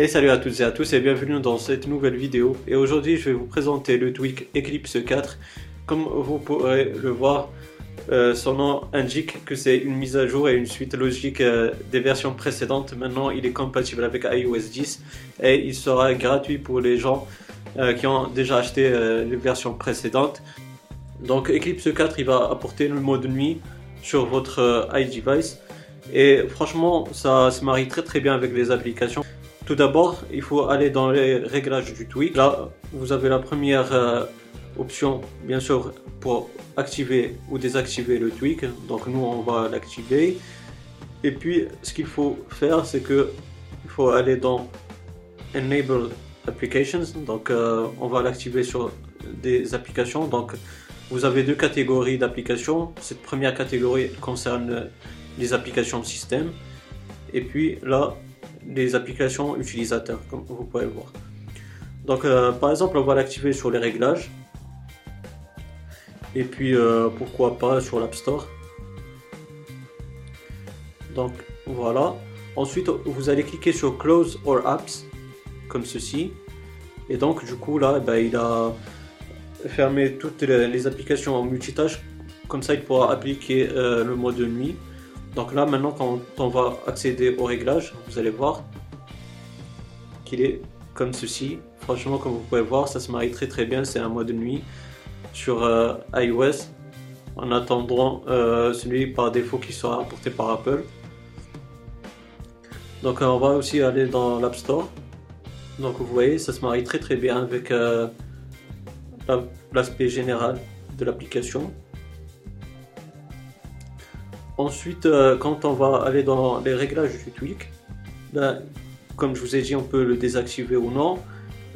Et salut à toutes et à tous et bienvenue dans cette nouvelle vidéo. Et aujourd'hui je vais vous présenter le tweak Eclipse 4. Comme vous pourrez le voir, euh, son nom indique que c'est une mise à jour et une suite logique euh, des versions précédentes. Maintenant il est compatible avec iOS 10 et il sera gratuit pour les gens euh, qui ont déjà acheté les versions précédentes. Donc Eclipse 4 il va apporter le mode nuit sur votre iDevice. Et franchement ça se marie très très bien avec les applications. Tout d'abord, il faut aller dans les réglages du tweak. Là, vous avez la première euh, option, bien sûr, pour activer ou désactiver le tweak. Donc nous, on va l'activer. Et puis, ce qu'il faut faire, c'est que il faut aller dans Enable Applications. Donc, euh, on va l'activer sur des applications. Donc, vous avez deux catégories d'applications. Cette première catégorie concerne les applications système. Et puis là, les applications utilisateurs, comme vous pouvez voir. Donc, euh, par exemple, on va l'activer sur les réglages. Et puis, euh, pourquoi pas sur l'App Store. Donc, voilà. Ensuite, vous allez cliquer sur Close or Apps, comme ceci. Et donc, du coup, là, ben, il a fermé toutes les, applications en multitâche. Comme ça, il pourra appliquer euh, le mode de nuit. Donc là, maintenant, quand on va accéder au réglage, vous allez voir qu'il est comme ceci. Franchement, comme vous pouvez voir, ça se marie très très bien. C'est un mode de nuit sur euh, iOS en attendant euh, celui par défaut qui sera apporté par Apple. Donc on va aussi aller dans l'App Store. Donc vous voyez, ça se marie très très bien avec euh, l'aspect général de l'application. Ensuite, euh, quand on va aller dans les réglages du tweak, ben, comme je vous ai dit, on peut le désactiver ou non.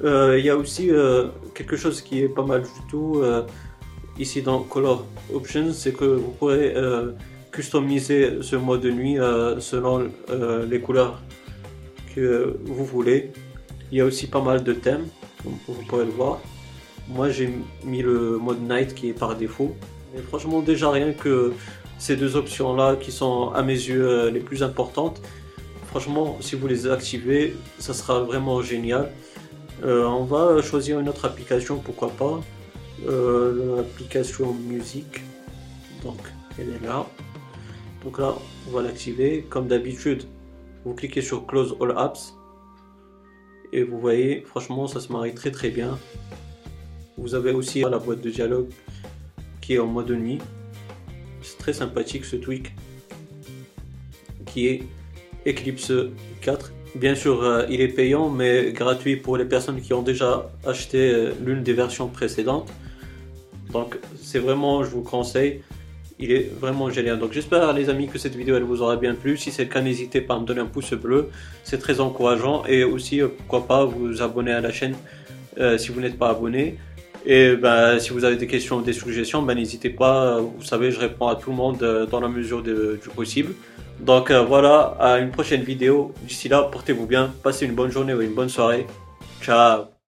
Euh, il y a aussi euh, quelque chose qui est pas mal du tout ici dans Color Options, c'est que vous pourrez customiser ce mode de nuit selon les couleurs que vous voulez. Il y a aussi pas mal de thèmes, comme vous pouvez le voir. Moi j'ai mis le mode night qui est par défaut. Franchement déjà rien que ces deux options-là qui sont à mes yeux euh, les plus importantes. Franchement, si vous les activez, ça sera vraiment génial. Euh, on va choisir une autre application, pourquoi pas. Euh, l'application musique. Donc, elle est là. Donc là, on va l'activer. Comme d'habitude, vous cliquez sur Close All Apps. Et vous voyez, franchement, ça se marie très très bien. Vous avez aussi la boîte de dialogue qui est en mode nuit. Très sympathique ce tweak qui est Eclipse 4. Bien sûr, euh, il est payant, mais gratuit pour les personnes qui ont déjà acheté euh, l'une des versions précédentes. Donc, c'est vraiment, je vous conseille. Il est vraiment génial. Donc, j'espère, les amis, que cette vidéo elle vous aura bien plu. Si c'est le cas, n'hésitez pas à me donner un pouce bleu. C'est très encourageant. Et aussi, euh, pourquoi pas vous abonner à la chaîne si vous n'êtes pas abonné. Et ben, si vous avez des questions ou des suggestions, ben, n'hésitez pas. Vous savez, je réponds à tout le monde euh, dans la mesure du possible. Donc euh, voilà, à une prochaine vidéo. D'ici là, portez-vous bien, passez une bonne journée ou une bonne soirée. Ciao